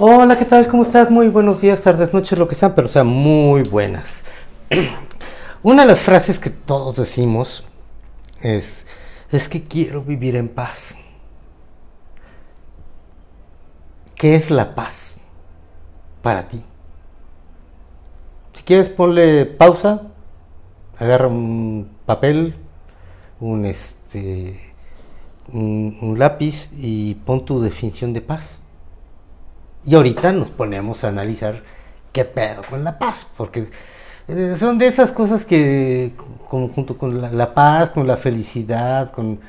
Hola, ¿qué tal? ¿Cómo estás? Muy buenos días, tardes, noches, lo que sean, pero sean muy buenas. Una de las frases que todos decimos es, es que quiero vivir en paz. ¿Qué es la paz para ti? Si quieres ponle pausa, agarra un papel, un este un, un lápiz y pon tu definición de paz. Y ahorita nos ponemos a analizar qué pedo con la paz, porque eh, son de esas cosas que con, junto con la, paz, con la felicidad, con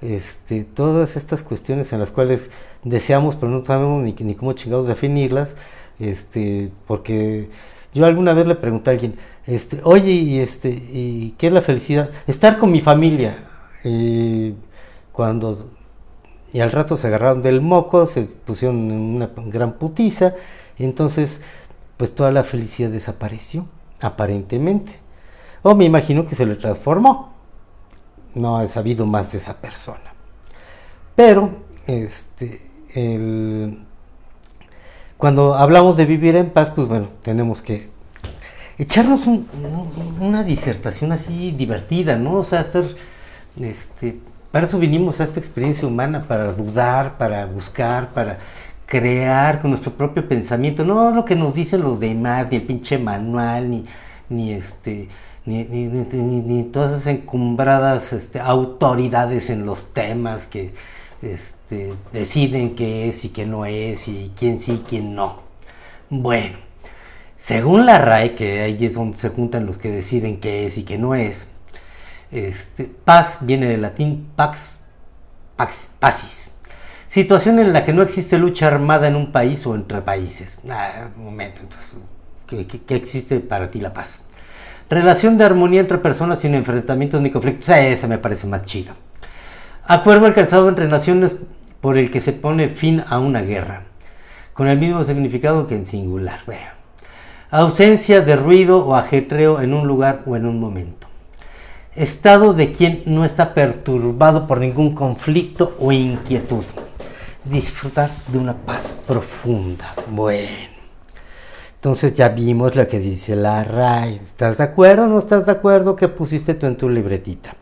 este, todas estas cuestiones en las cuales deseamos, pero no sabemos ni, ni cómo chingados definirlas, este, porque yo alguna vez le pregunté a alguien, este, oye, y este, ¿y qué es la felicidad? Estar con mi familia. Eh, cuando y al rato se agarraron del moco, se pusieron una gran putiza, y entonces pues toda la felicidad desapareció, aparentemente. O me imagino que se le transformó. No he sabido más de esa persona. Pero, este, cuando hablamos de vivir en paz, pues bueno, tenemos que echarnos un, una disertación así divertida, ¿no? O sea, hacer, este, para eso vinimos a esta experiencia humana, para dudar, para buscar, para crear con nuestro propio pensamiento, no lo que nos dicen los demás, ni el pinche manual, ni, ni este, ni, ni, ni, todas esas encumbradas este, autoridades en los temas que este, deciden qué es y qué no es, y quién sí y quién no. Bueno, según la RAE, que ahí es donde se juntan los que deciden qué es y qué no es, este, paz viene del latín pax, pax, pacis. Situación en la que no existe lucha armada en un país o entre países. Ah, un momento, entonces, ¿qué, existe para ti la paz? Relación de armonía entre personas sin enfrentamientos ni conflictos. Esa me parece más chida. Acuerdo alcanzado entre naciones por el que se pone fin a una guerra. Con el mismo significado que en singular. Bueno. Ausencia de ruido o ajetreo en un lugar o en un momento estado de quien no está perturbado por ningún conflicto o inquietud. Disfrutar de una paz profunda. Bueno. Entonces ya vimos lo que dice la RAI. ¿Estás de acuerdo o no estás de acuerdo? ¿Qué pusiste tú en tu libretita?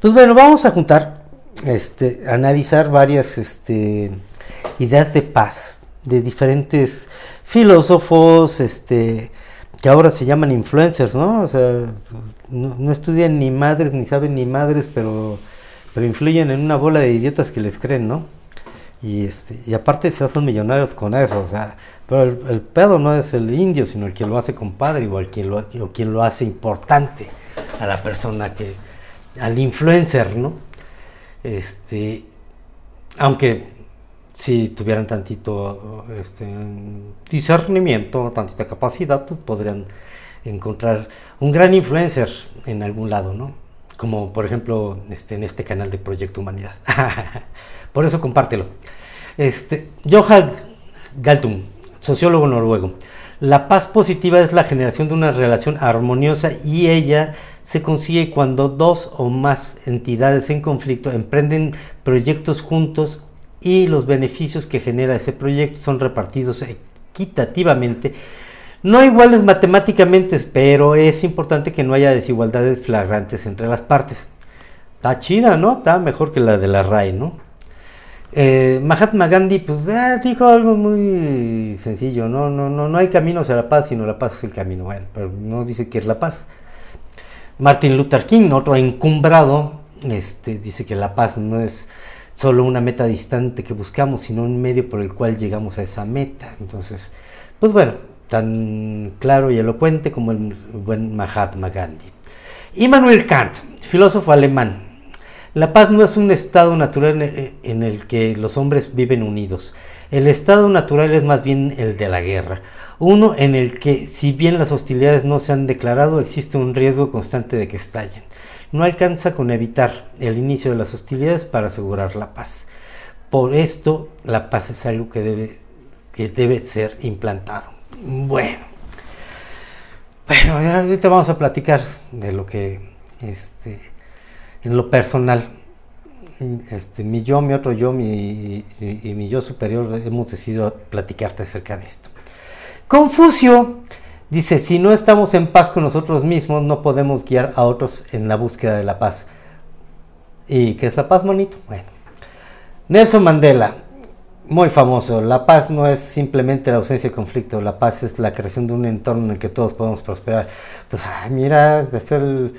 Pues bueno, vamos a juntar, este, analizar varias este, ideas de paz de diferentes filósofos, este, que ahora se llaman influencers, ¿no? O sea, no, estudian ni madres, ni saben ni madres, pero, pero influyen en una bola de idiotas que les creen, ¿no? Y, este, y aparte se hacen millonarios con eso, o sea, pero el, el pedo no es el indio, sino el que lo hace compadre, o, el quien lo, o quien lo hace importante a la persona que, al influencer, ¿no? Este, aunque si tuvieran tantito este, discernimiento, tantita capacidad, pues podrían encontrar un gran influencer en algún lado, ¿no? Como por ejemplo este, en este canal de Proyecto Humanidad. por eso compártelo. Este, Johan Galtung, sociólogo noruego. La paz positiva es la generación de una relación armoniosa y ella se consigue cuando dos o más entidades en conflicto emprenden proyectos juntos y los beneficios que genera ese proyecto son repartidos equitativamente, no iguales matemáticamente, pero es importante que no haya desigualdades flagrantes entre las partes. Está chida, ¿no? Está mejor que la de la RAI, ¿no? Eh, Mahatma Gandhi pues, eh, dijo algo muy sencillo, ¿no? No, no, no hay camino hacia la paz, sino la paz es el camino. Bueno, pero no dice que es la paz. Martin Luther King, otro encumbrado, este, dice que la paz no es solo una meta distante que buscamos, sino un medio por el cual llegamos a esa meta. Entonces, pues bueno, tan claro y elocuente como el buen Mahatma Gandhi. Immanuel Kant, filósofo alemán. La paz no es un estado natural en el que los hombres viven unidos. El estado natural es más bien el de la guerra. Uno en el que, si bien las hostilidades no se han declarado, existe un riesgo constante de que estallen no alcanza con evitar el inicio de las hostilidades para asegurar la paz. Por esto, la paz es algo que debe, que debe ser implantado. Bueno, bueno, ahorita vamos a platicar de lo que, este, en lo personal, este, mi yo, mi otro yo mi, y, mi yo superior hemos decidido platicarte acerca de esto. Confucio dice, si no estamos en paz con nosotros mismos, no podemos guiar a otros en la búsqueda de la paz. ¿Y qué es la paz, monito? Bueno. Nelson Mandela, muy famoso, la paz no es simplemente la ausencia de conflicto, la paz es la creación de un entorno en el que todos podemos prosperar. Pues mira, el,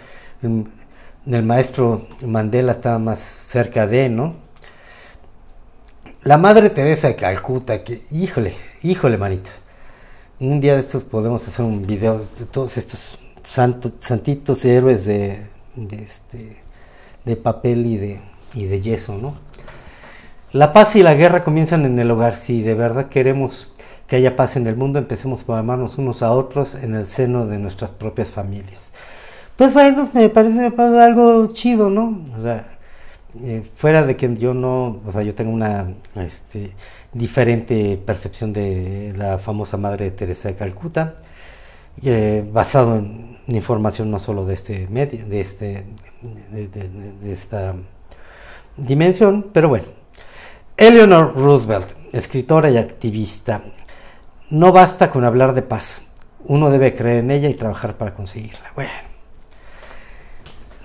el, maestro Mandela estaba más cerca de, ¿no? La Madre Teresa de Calcuta, que, híjole, híjole, manito. Un día de estos podemos hacer un video de todos estos santos, santitos héroes de, de, este, de papel y de, y de yeso, ¿no? La paz y la guerra comienzan en el hogar. Si de verdad queremos que haya paz en el mundo, empecemos por amarnos unos a otros en el seno de nuestras propias familias. Pues bueno, me parece, algo chido, ¿no? O sea, eh, fuera de que yo no, o sea, yo tengo una este, diferente percepción de la famosa madre de Teresa de Calcuta, eh, basado en información no solo de este medio, de este, de esta dimensión, pero bueno. Eleanor Roosevelt, escritora y activista, no basta con hablar de paz, uno debe creer en ella y trabajar para conseguirla. Bueno,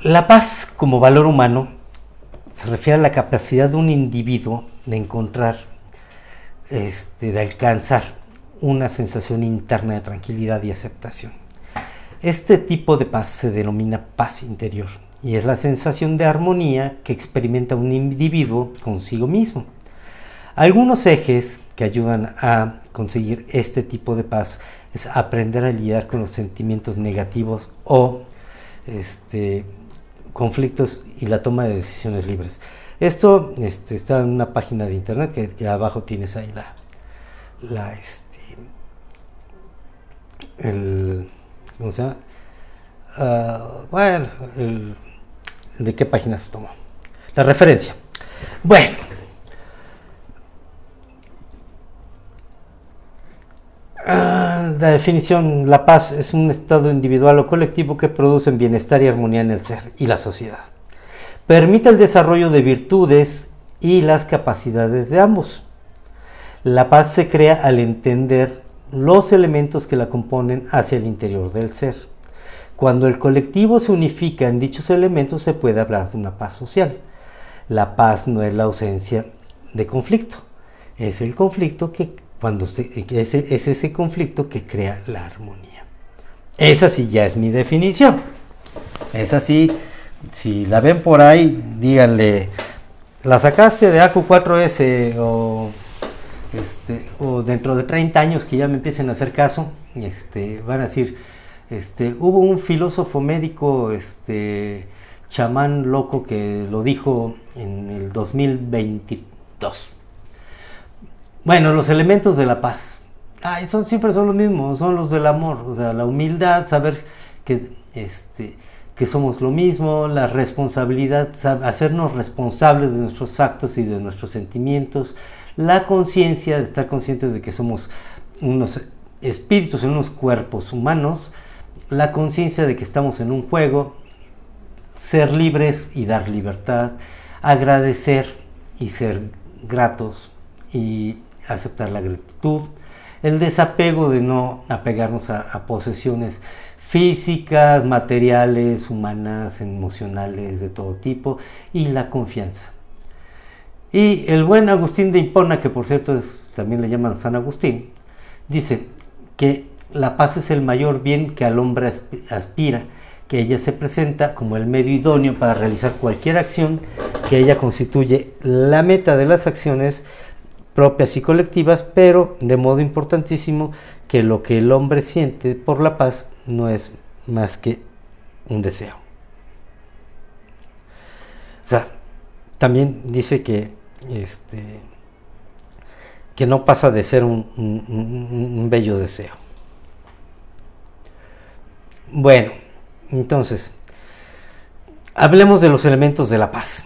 la paz como valor humano se refiere a la capacidad de un individuo de encontrar, este, de alcanzar una sensación interna de tranquilidad y aceptación. Este tipo de paz se denomina paz interior y es la sensación de armonía que experimenta un individuo consigo mismo. Algunos ejes que ayudan a conseguir este tipo de paz es aprender a lidiar con los sentimientos negativos o este, conflictos y la toma de decisiones libres. Esto este, está en una página de internet que, abajo tienes ahí la, la este, el, ¿cómo se llama? Ah, bueno, de qué página se tomó. La referencia. Bueno, Ah, la definición, la paz es un estado individual o colectivo que produce bienestar y armonía en el ser y la sociedad. Permite el desarrollo de virtudes y las capacidades de ambos. La paz se crea al entender los elementos que la componen hacia el interior del ser. Cuando el colectivo se unifica en dichos elementos se puede hablar de una paz social. La paz no es la ausencia de conflicto, es el conflicto que cuando es, es ese conflicto que crea la armonía. Esa sí ya es mi definición. Esa sí, si la ven por ahí, díganle, ¿la sacaste de AQ4S o, este, o dentro de 30 años que ya me empiecen a hacer caso? Este, van a decir, este, hubo un filósofo médico, este, chamán loco que lo dijo en el 2022 bueno, los elementos de la paz. Ay, son, siempre son los mismos, son los del amor, o sea, la humildad, saber que, este, que somos lo mismo, la responsabilidad, hacernos responsables de nuestros actos y de nuestros sentimientos, la conciencia, estar conscientes de que somos unos espíritus en unos cuerpos humanos, la conciencia de que estamos en un juego, ser libres y dar libertad, agradecer y ser gratos y aceptar la gratitud, el desapego de no apegarnos a, posesiones físicas, materiales, humanas, emocionales, de todo tipo, y la confianza. Y el buen Agustín de Hipona, que por cierto es, también le llaman San Agustín, dice que la paz es el mayor bien que al hombre aspira, que ella se presenta como el medio idóneo para realizar cualquier acción, que ella constituye la meta de las acciones propias y colectivas, pero de modo importantísimo que lo que el hombre siente por la paz no es más que un deseo. O sea, también dice que este que no pasa de ser un, un bello deseo. Bueno, entonces, hablemos de los elementos de la paz.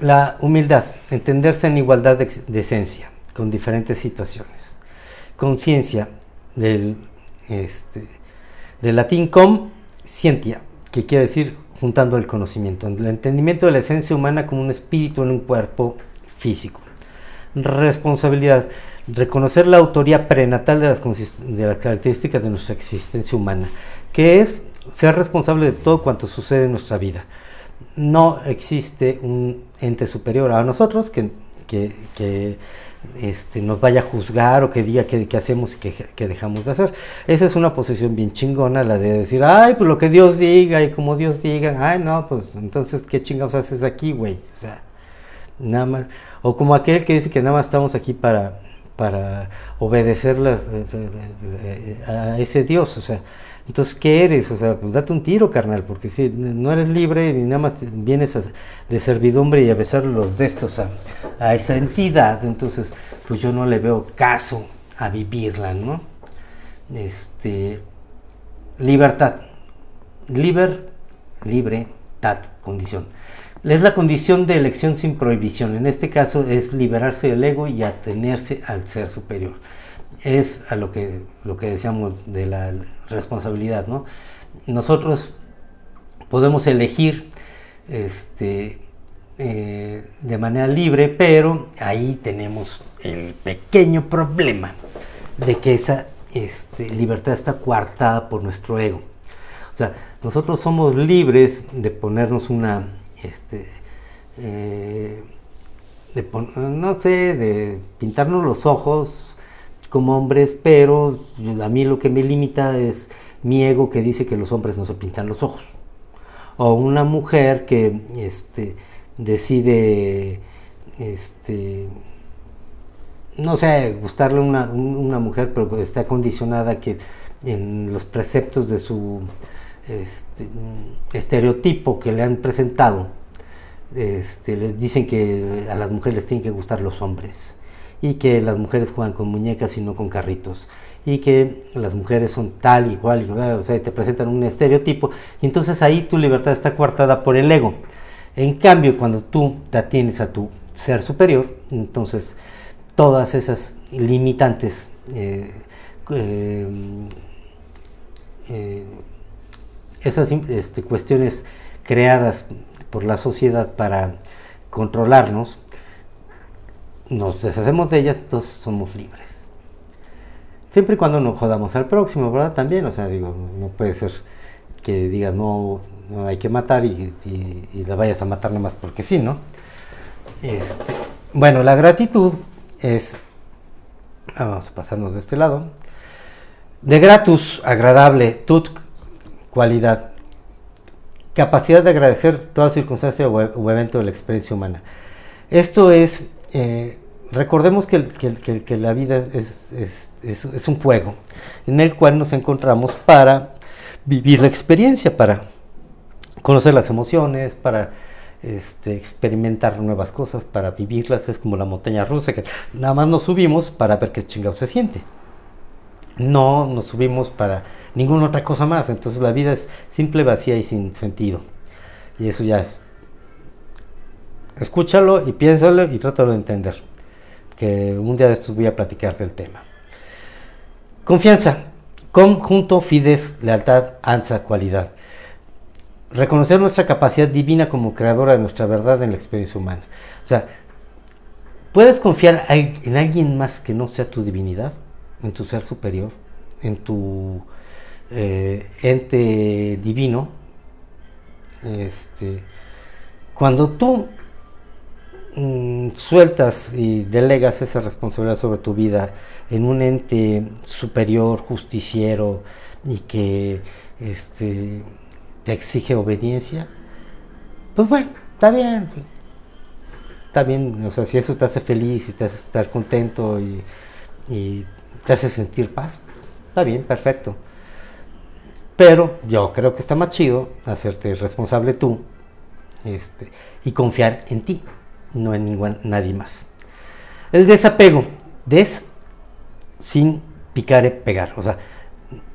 La humildad, entenderse en igualdad de, esencia, con diferentes situaciones. Conciencia, del, este, del latín com, scientia, que quiere decir juntando el conocimiento, el entendimiento de la esencia humana como un espíritu en un cuerpo físico. Responsabilidad, reconocer la autoría prenatal de las, de las características de nuestra existencia humana, que es ser responsable de todo cuanto sucede en nuestra vida. No existe un ente superior a nosotros que, que, este, nos vaya a juzgar o que diga qué, hacemos y qué, dejamos de hacer. Esa es una posición bien chingona, la de decir, ay, pues lo que Dios diga y como Dios diga, ay, no, pues entonces, ¿qué chingados haces aquí, güey? O sea, nada más. O como aquel que dice que nada más estamos aquí para, para obedecer eh, eh, eh, a ese Dios, o sea, entonces, ¿qué eres? O sea, pues date un tiro, carnal, porque si no eres libre y nada más vienes de servidumbre y a besar los destos a, a, esa entidad, entonces, pues yo no le veo caso a vivirla, ¿no? Este, libertad. Liber, libre, tat, condición. Es la condición de elección sin prohibición. En este caso es liberarse del ego y atenerse al ser superior es a lo que, lo que decíamos de la responsabilidad, ¿no? Nosotros podemos elegir este, eh, de manera libre, pero ahí tenemos el pequeño problema de que esa este, libertad está coartada por nuestro ego. O sea, nosotros somos libres de ponernos una, este, eh, de no sé, de pintarnos los ojos como hombres, pero a mí lo que me limita es mi ego que dice que los hombres no se pintan los ojos. O una mujer que este, decide, este, no sé, gustarle una, una mujer, pero está condicionada que en los preceptos de su este, estereotipo que le han presentado, este, les dicen que a las mujeres les tienen que gustar los hombres y que las mujeres juegan con muñecas y no con carritos y que las mujeres son tal y cual, o sea, te presentan un estereotipo y entonces ahí tu libertad está coartada por el ego. En cambio, cuando tú te atienes a tu ser superior, entonces todas esas limitantes eh, eh, eh, esas este, cuestiones creadas por la sociedad para controlarnos, nos deshacemos de ellas, entonces somos libres. Siempre y cuando no jodamos al próximo, ¿verdad? También, o sea, digo, no puede ser que digas no, no hay que matar y, la vayas a matar nomás porque sí, ¿no? Este, bueno, la gratitud es, vamos a pasarnos de este lado, de gratus, agradable, tut, cualidad, capacidad de agradecer toda circunstancia o evento de la experiencia humana. Esto es eh, recordemos que, la vida es, un juego en el cual nos encontramos para vivir la experiencia, para conocer las emociones, para este, experimentar nuevas cosas, para vivirlas. Es como la montaña rusa, que nada más nos subimos para ver qué chingado se siente. No nos subimos para ninguna otra cosa más. Entonces la vida es simple, vacía y sin sentido. Y eso ya es escúchalo y piénsalo y trátalo de entender. Que un día de estos voy a platicar del tema. Confianza, conjunto, fides, lealtad, ansa, cualidad. Reconocer nuestra capacidad divina como creadora de nuestra verdad en la experiencia humana. O sea, ¿puedes confiar en alguien más que no sea tu divinidad? En tu ser superior, en tu eh, ente divino. Este, cuando tú Mm, sueltas y delegas esa responsabilidad sobre tu vida en un ente superior, justiciero y que este, te exige obediencia, pues bueno, está bien. Está bien, o sea, si eso te hace feliz y te hace estar contento y, y te hace sentir paz, está bien, perfecto. Pero yo creo que está más chido hacerte responsable tú este, y confiar en ti no en ningún, nadie más. El desapego, des sin picar y pegar, o sea,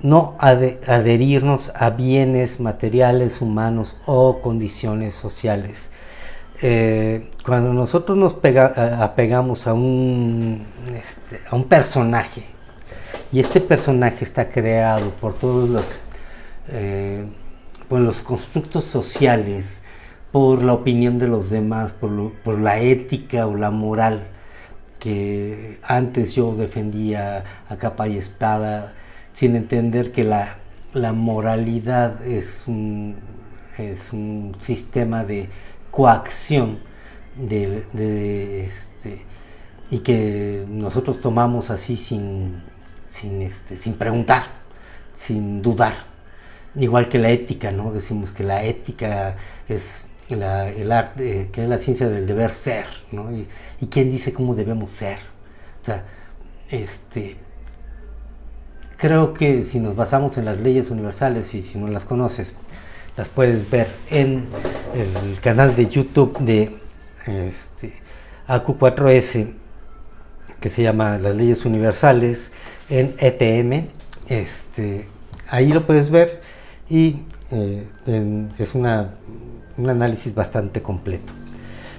no adherirnos a bienes materiales, humanos o condiciones sociales. Eh, cuando nosotros nos apegamos a un, este, a un personaje y este personaje está creado por todos los eh, por los constructos sociales, por la opinión de los demás, por, por la ética o la moral que antes yo defendía a capa y espada, sin entender que la, moralidad es un, sistema de coacción este, y que nosotros tomamos así sin, este, sin preguntar, sin dudar. Igual que la ética, ¿no? Decimos que la ética es el arte, que es la ciencia del deber ser, ¿no? Y, quién dice cómo debemos ser. O sea, este, creo que si nos basamos en las leyes universales y si no las conoces, las puedes ver en el canal de YouTube de este, AQ4S, que se llama Las leyes universales, en ETM. Este, ahí lo puedes ver y eh, es una un análisis bastante completo.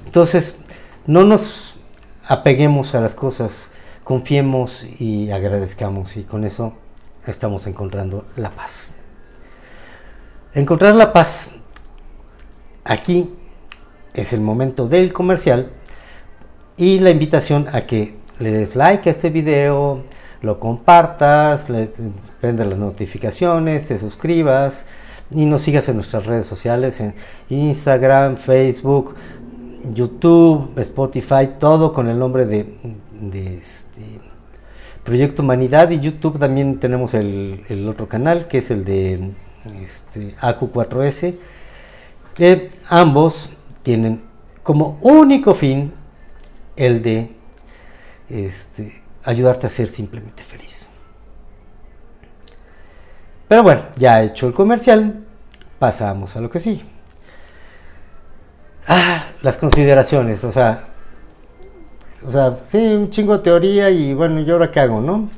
Entonces, no nos apeguemos a las cosas, confiemos y agradezcamos y con eso estamos encontrando la paz. Encontrar la paz aquí es el momento del comercial y la invitación a que le des like a este video, lo compartas, le prendas las notificaciones, te suscribas, y nos sigas en nuestras redes sociales, en Instagram, Facebook, YouTube, Spotify, todo con el nombre de, este, Proyecto Humanidad y YouTube también tenemos el, otro canal que es el de este, AQ4S, que ambos tienen como único fin el de este, ayudarte a ser simplemente feliz. Pero bueno, ya hecho el comercial, pasamos a lo que sí. Ah, las consideraciones, o sea, o sea, sí, un chingo de teoría y bueno, ¿y ahora qué hago, no?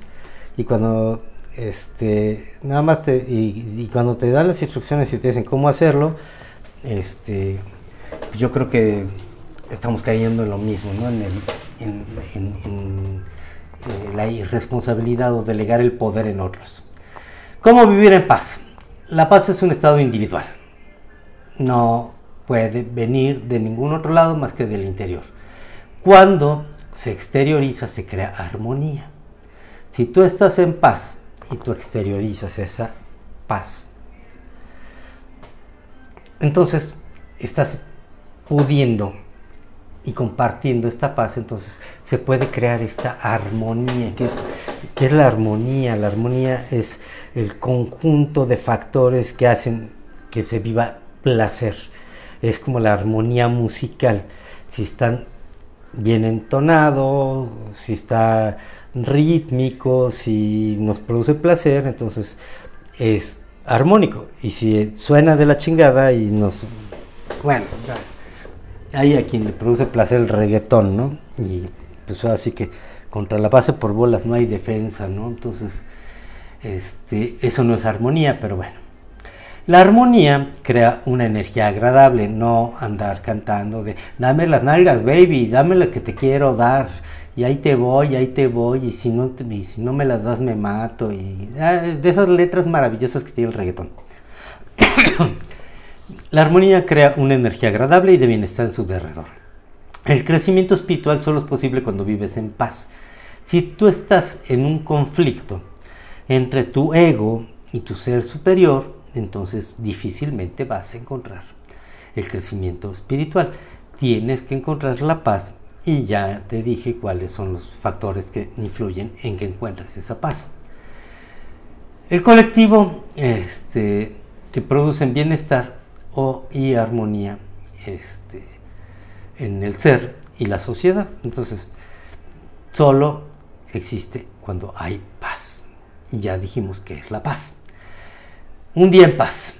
Y cuando, este, nada más te, y, cuando te dan las instrucciones y te dicen cómo hacerlo, este, yo creo que estamos cayendo en lo mismo, ¿no? En, el, en, en eh, la irresponsabilidad o delegar el poder en otros. ¿Cómo vivir en paz? La paz es un estado individual. No puede venir de ningún otro lado más que del interior. Cuando se exterioriza se crea armonía. Si tú estás en paz y tú exteriorizas esa paz, entonces estás pudiendo y compartiendo esta paz, entonces se puede crear esta armonía. ¿Qué es, es la armonía? La armonía es el conjunto de factores que hacen que se viva placer. Es como la armonía musical. Si están bien entonado, si está rítmico, si nos produce placer, entonces es armónico. Y si suena de la chingada y nos... Bueno, hay a quien le produce placer el reggaetón, ¿no? Y pues así que contra la base por bolas no hay defensa, ¿no? Entonces, este, eso no es armonía, pero bueno. La armonía crea una energía agradable, no andar cantando de dame las nalgas, baby, dame lo que te quiero dar, y ahí te voy, ahí te voy, y si no, y si no me las das me mato, y ah, de esas letras maravillosas que tiene el reggaetón. La armonía crea una energía agradable y de bienestar en su derredor. El crecimiento espiritual solo es posible cuando vives en paz. Si tú estás en un conflicto entre tu ego y tu ser superior, entonces difícilmente vas a encontrar el crecimiento espiritual. Tienes que encontrar la paz y ya te dije cuáles son los factores que influyen en que encuentres esa paz. El colectivo este, que produce bienestar o, y armonía este, en el ser y la sociedad. Entonces, solo existe cuando hay paz. Y ya dijimos que es la paz. Un día en paz.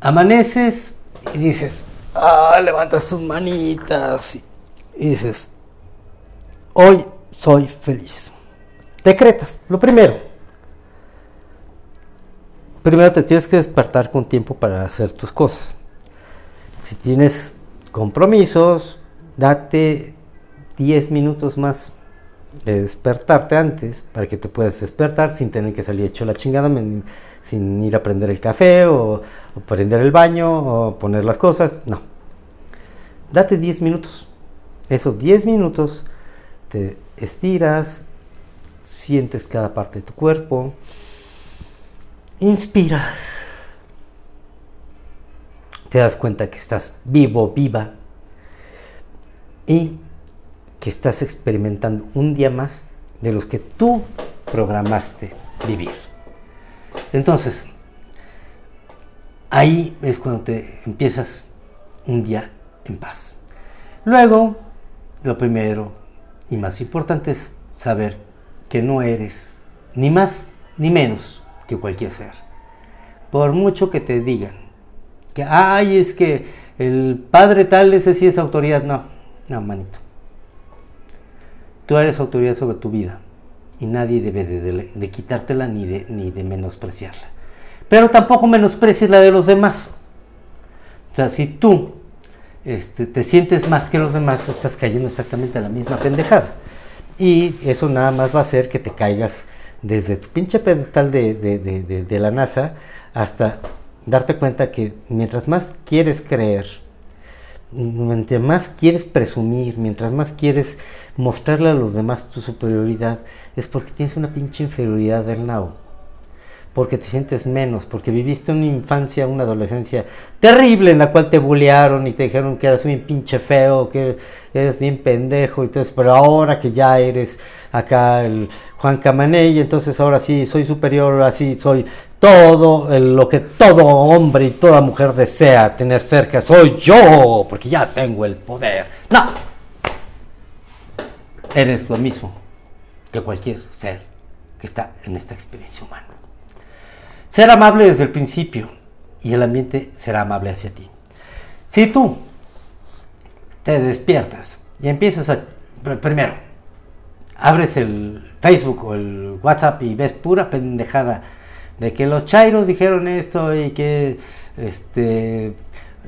Amaneces y dices, ah, levantas tus manitas y, y dices, hoy soy feliz. Decretas, lo primero, primero te tienes que despertar con tiempo para hacer tus cosas. Si tienes compromisos, date 10 minutos más de despertarte antes para que te puedas despertar sin tener que salir hecho la chingada sin ir a prender el café o, prender el baño o poner las cosas. No. Date 10 minutos. Esos 10 minutos te estiras, sientes cada parte de tu cuerpo, inspiras, te das cuenta que estás vivo, viva y que estás experimentando un día más de los que tú programaste vivir. Entonces, ahí es cuando te empiezas un día en paz. Luego, lo primero y más importante es saber que no eres ni más ni menos que cualquier ser. Por mucho que te digan que, ay, es que el padre tal, ese sí es autoridad. No, no, manito. Tú eres autoridad sobre tu vida y nadie debe de, quitártela ni de, ni de menospreciarla. Pero tampoco menosprecies la de los demás. O sea, si tú este, te sientes más que los demás, estás cayendo exactamente a la misma pendejada. Y eso nada más va a hacer que te caigas desde tu pinche pedestal de, de la NASA hasta darte cuenta que mientras más quieres creer, mientras más quieres presumir, mientras más quieres mostrarle a los demás tu superioridad, es porque tienes una pinche inferioridad del nao. Porque te sientes menos, porque viviste una infancia, una adolescencia terrible en la cual te bullearon y te dijeron que eras bien pinche feo, que eres bien pendejo, y todo pero ahora que ya eres acá el Juan Camaney, entonces ahora sí soy superior, así soy todo lo que todo hombre y toda mujer desea tener cerca, soy yo, porque ya tengo el poder. No, eres lo mismo que cualquier ser que está en esta experiencia humana. Ser amable desde el principio y el ambiente será amable hacia ti. Si tú te despiertas y empiezas a, primero, abres el Facebook o el WhatsApp y ves pura pendejada de que los chairos dijeron esto y que este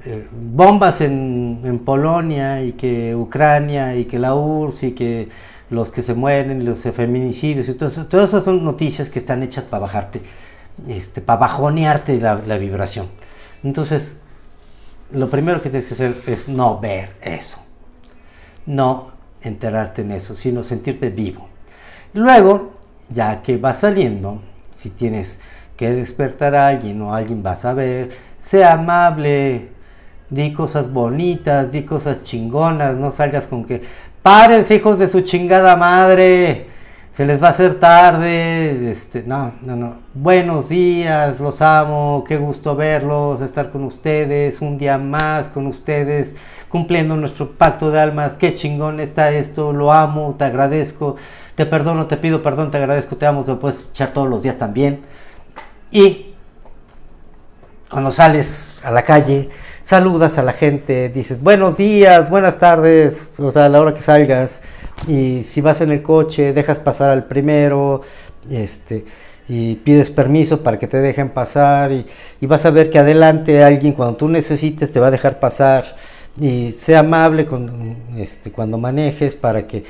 eh, bombas en, en, Polonia y que Ucrania y que la URSS y que los que se mueren, los feminicidios y todo eso, todas esas son noticias que están hechas para bajarte este, para bajonearte la, la vibración. Entonces, lo primero que tienes que hacer es no ver eso, no enterarte en eso, sino sentirte vivo. Luego, ya que va saliendo, si tienes que despertar a alguien o alguien vas a ver, sea amable, di cosas bonitas, di cosas chingonas, no salgas con que, párense hijos de su chingada madre, se les va a hacer tarde, este, no, no, no. Buenos días, los amo, qué gusto verlos, estar con ustedes, un día más con ustedes, cumpliendo nuestro pacto de almas, qué chingón está esto, lo amo, te agradezco, te perdono, te pido perdón, te agradezco, te amo, te puedes echar todos los días también. Y cuando sales a la calle, saludas a la gente, dices buenos días, buenas tardes, o sea, a la hora que salgas y si vas en el coche dejas pasar al primero este y pides permiso para que te dejen pasar y, vas a ver que adelante alguien cuando tú necesites te va a dejar pasar y sea amable con, este, cuando manejes para que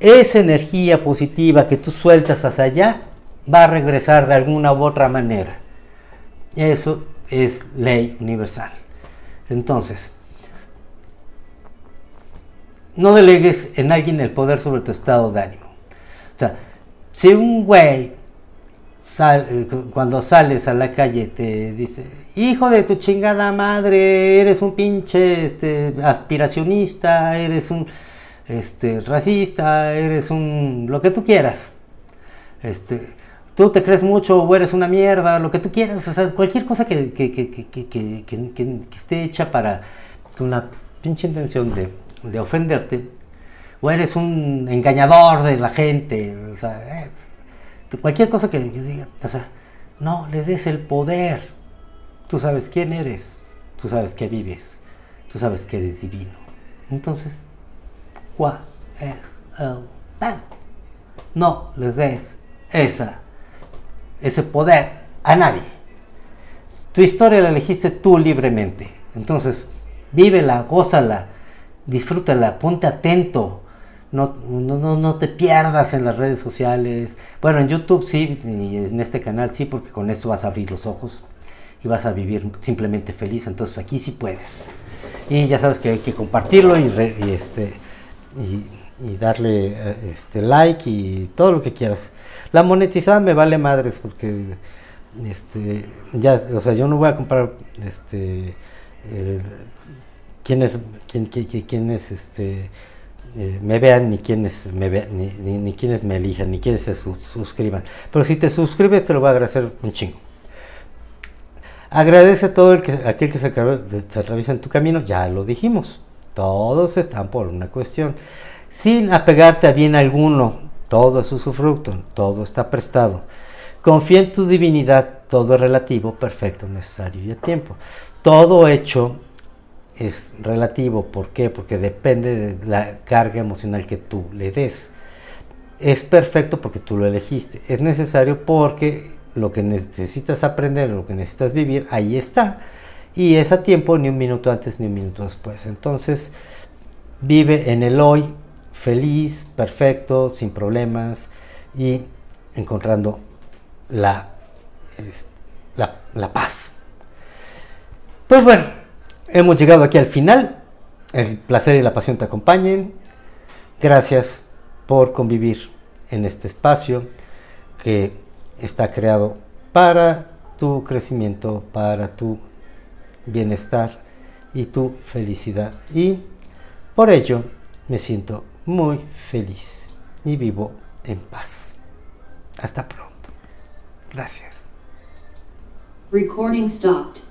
esa energía positiva que tú sueltas hacia allá va a regresar de alguna u otra manera. Eso es ley universal. Entonces, no delegues en alguien el poder sobre tu estado de ánimo. O sea, si un güey eh, cuando sales a la calle te dice, hijo de tu chingada madre, eres un pinche este, aspiracionista, eres un este, racista, eres un lo que tú quieras. Este, tú te crees mucho o eres una mierda, lo que tú quieras, o sea, cualquier cosa que, que, que, que esté hecha para la pinche intención de de ofenderte, o eres un engañador de la gente, eh, cualquier cosa que, diga, o sea, no le des el poder. Tú sabes quién eres, tú sabes que vives, tú sabes que eres divino. Entonces, ¿cuál es el poder? No le des esa, ese poder a nadie. Tu historia la elegiste tú libremente. Entonces, vívela, gózala, disfrútala, ponte atento, no, no, no, te pierdas en las redes sociales. Bueno, en YouTube sí, y en este canal sí, porque con esto vas a abrir los ojos y vas a vivir simplemente feliz. Entonces aquí sí puedes. Y ya sabes que hay que compartirlo y, este y, darle eh, este like y todo lo que quieras. La monetizada me vale madres porque este ya, o sea, yo no voy a comprar este quién es quién, quién, es este eh, me vean ni quienes me vean, ni, ni, quienes me elijan, ni quienes se suscriban. Pero si te suscribes te lo voy a agradecer un chingo. Agradece a todo el que, aquel que se, se atraviesa en tu camino, ya lo dijimos. Todos están por una cuestión. Sin apegarte a bien alguno, todo es usufructo, todo está prestado. Confía en tu divinidad, todo es relativo, perfecto, necesario y a tiempo. Todo hecho es relativo, ¿por qué? Porque depende de la carga emocional que tú le des. Es perfecto porque tú lo elegiste. Es necesario porque lo que necesitas aprender, lo que necesitas vivir, ahí está. Y es a tiempo, ni un minuto antes ni un minuto después. Entonces, vive en el hoy, feliz, perfecto, sin problemas y encontrando la, la, la paz. Pues bueno, hemos llegado aquí al final. El placer y la pasión te acompañen. Gracias por convivir en este espacio que está creado para tu crecimiento, para tu bienestar y tu felicidad. Y por ello me siento muy feliz y vivo en paz. Hasta pronto. Gracias. Recording stopped.